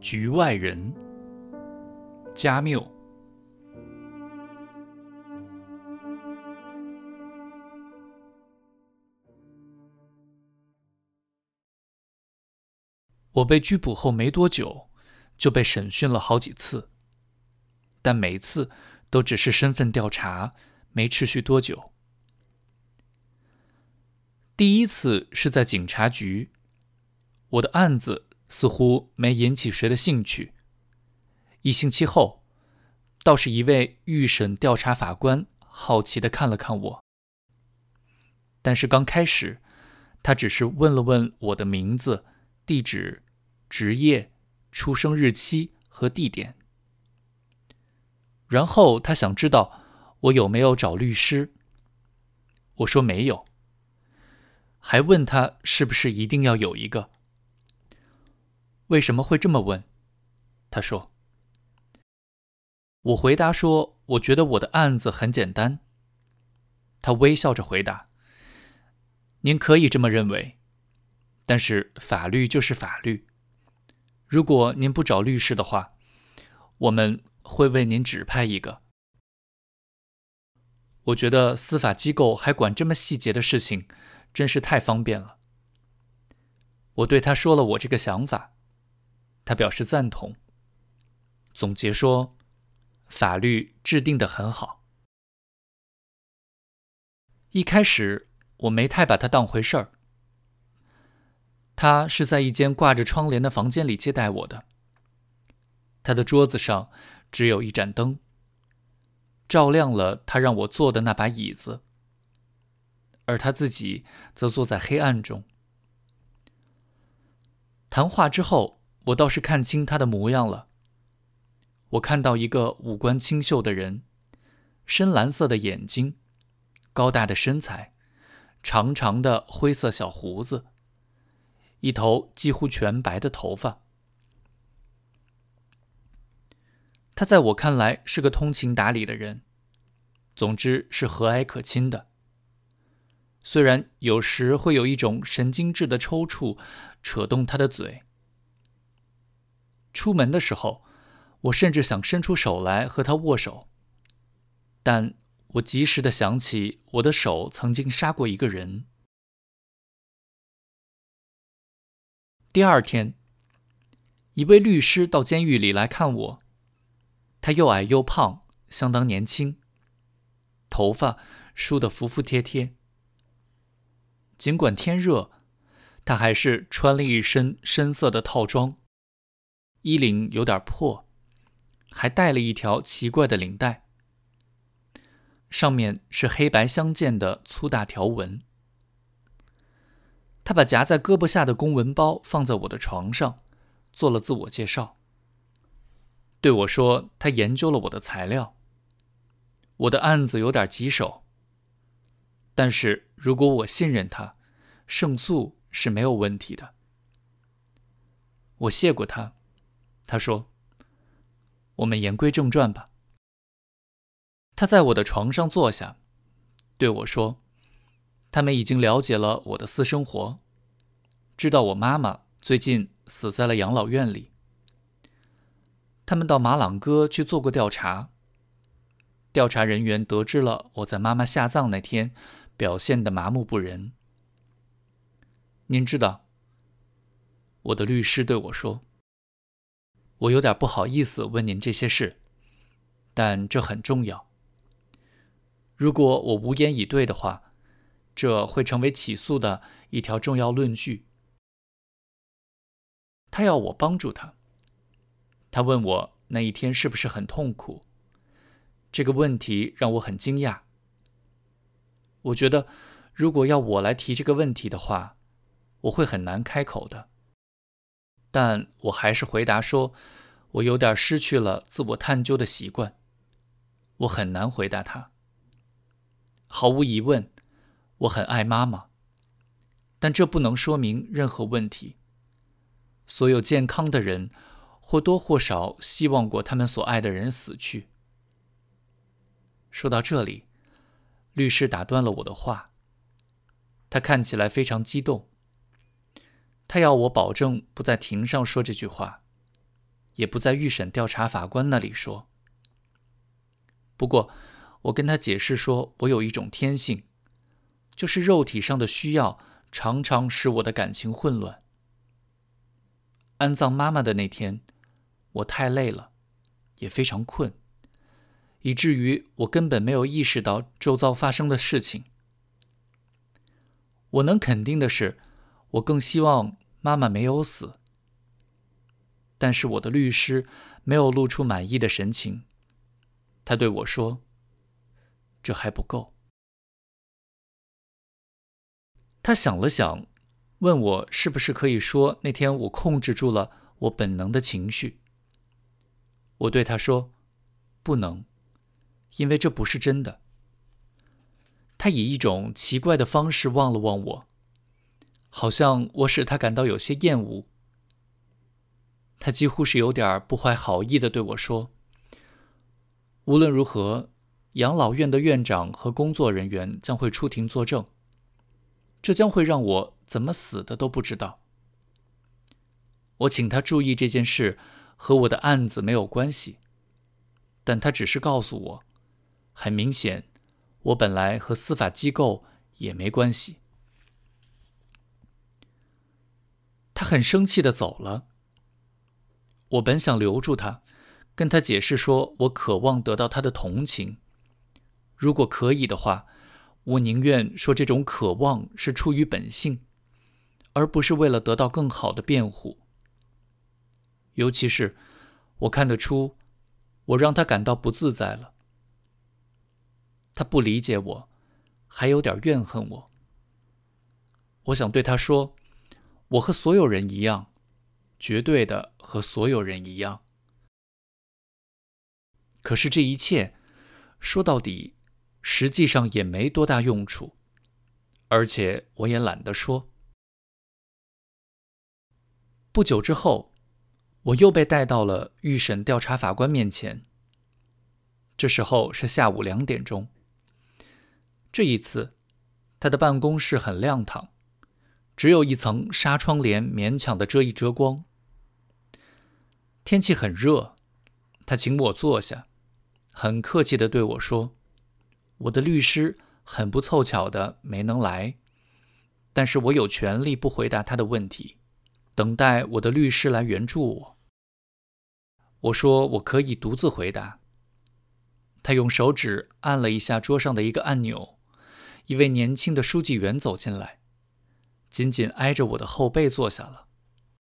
局外人，加缪。我被拘捕后没多久，就被审讯了好几次，但每次都只是身份调查，没持续多久。第一次是在警察局，我的案子。似乎没引起谁的兴趣。一星期后，倒是一位预审调查法官好奇地看了看我。但是刚开始，他只是问了问我的名字、地址、职业、出生日期和地点。然后他想知道我有没有找律师。我说没有，还问他是不是一定要有一个。为什么会这么问？他说。我回答说：“我觉得我的案子很简单。”他微笑着回答：“您可以这么认为，但是法律就是法律。如果您不找律师的话，我们会为您指派一个。”我觉得司法机构还管这么细节的事情，真是太方便了。我对他说了我这个想法。他表示赞同，总结说：“法律制定的很好。”一开始我没太把他当回事儿。他是在一间挂着窗帘的房间里接待我的。他的桌子上只有一盏灯，照亮了他让我坐的那把椅子，而他自己则坐在黑暗中。谈话之后。我倒是看清他的模样了。我看到一个五官清秀的人，深蓝色的眼睛，高大的身材，长长的灰色小胡子，一头几乎全白的头发。他在我看来是个通情达理的人，总之是和蔼可亲的。虽然有时会有一种神经质的抽搐，扯动他的嘴。出门的时候，我甚至想伸出手来和他握手，但我及时的想起我的手曾经杀过一个人。第二天，一位律师到监狱里来看我，他又矮又胖，相当年轻，头发梳得服服帖帖。尽管天热，他还是穿了一身深色的套装。衣领有点破，还带了一条奇怪的领带，上面是黑白相间的粗大条纹。他把夹在胳膊下的公文包放在我的床上，做了自我介绍，对我说：“他研究了我的材料，我的案子有点棘手，但是如果我信任他，胜诉是没有问题的。”我谢过他。他说：“我们言归正传吧。”他在我的床上坐下，对我说：“他们已经了解了我的私生活，知道我妈妈最近死在了养老院里。他们到马朗哥去做过调查，调查人员得知了我在妈妈下葬那天表现的麻木不仁。您知道，我的律师对我说。”我有点不好意思问您这些事，但这很重要。如果我无言以对的话，这会成为起诉的一条重要论据。他要我帮助他。他问我那一天是不是很痛苦？这个问题让我很惊讶。我觉得，如果要我来提这个问题的话，我会很难开口的。但我还是回答说：“我有点失去了自我探究的习惯，我很难回答他。毫无疑问，我很爱妈妈，但这不能说明任何问题。所有健康的人或多或少希望过他们所爱的人死去。”说到这里，律师打断了我的话，他看起来非常激动。他要我保证不在庭上说这句话，也不在预审调查法官那里说。不过，我跟他解释说，我有一种天性，就是肉体上的需要常常使我的感情混乱。安葬妈妈的那天，我太累了，也非常困，以至于我根本没有意识到周遭发生的事情。我能肯定的是，我更希望妈妈没有死。但是我的律师没有露出满意的神情，他对我说：“这还不够。”他想了想，问我是不是可以说那天我控制住了我本能的情绪。我对他说：“不能，因为这不是真的。”他以一种奇怪的方式望了望我，好像我使他感到有些厌恶。他几乎是有点不怀好意的对我说：“无论如何，养老院的院长和工作人员将会出庭作证，这将会让我怎么死的都不知道。”我请他注意这件事和我的案子没有关系，但他只是告诉我，很明显。我本来和司法机构也没关系。他很生气的走了。我本想留住他，跟他解释说我渴望得到他的同情。如果可以的话，我宁愿说这种渴望是出于本性，而不是为了得到更好的辩护。尤其是，我看得出，我让他感到不自在了。他不理解我，还有点怨恨我。我想对他说：“我和所有人一样，绝对的和所有人一样。”可是这一切，说到底，实际上也没多大用处，而且我也懒得说。不久之后，我又被带到了预审调查法官面前。这时候是下午两点钟。这一次，他的办公室很亮堂，只有一层纱窗帘勉强的遮一遮光。天气很热，他请我坐下，很客气的对我说：“我的律师很不凑巧的没能来，但是我有权利不回答他的问题，等待我的律师来援助我。”我说：“我可以独自回答。”他用手指按了一下桌上的一个按钮。一位年轻的书记员走进来，紧紧挨着我的后背坐下了。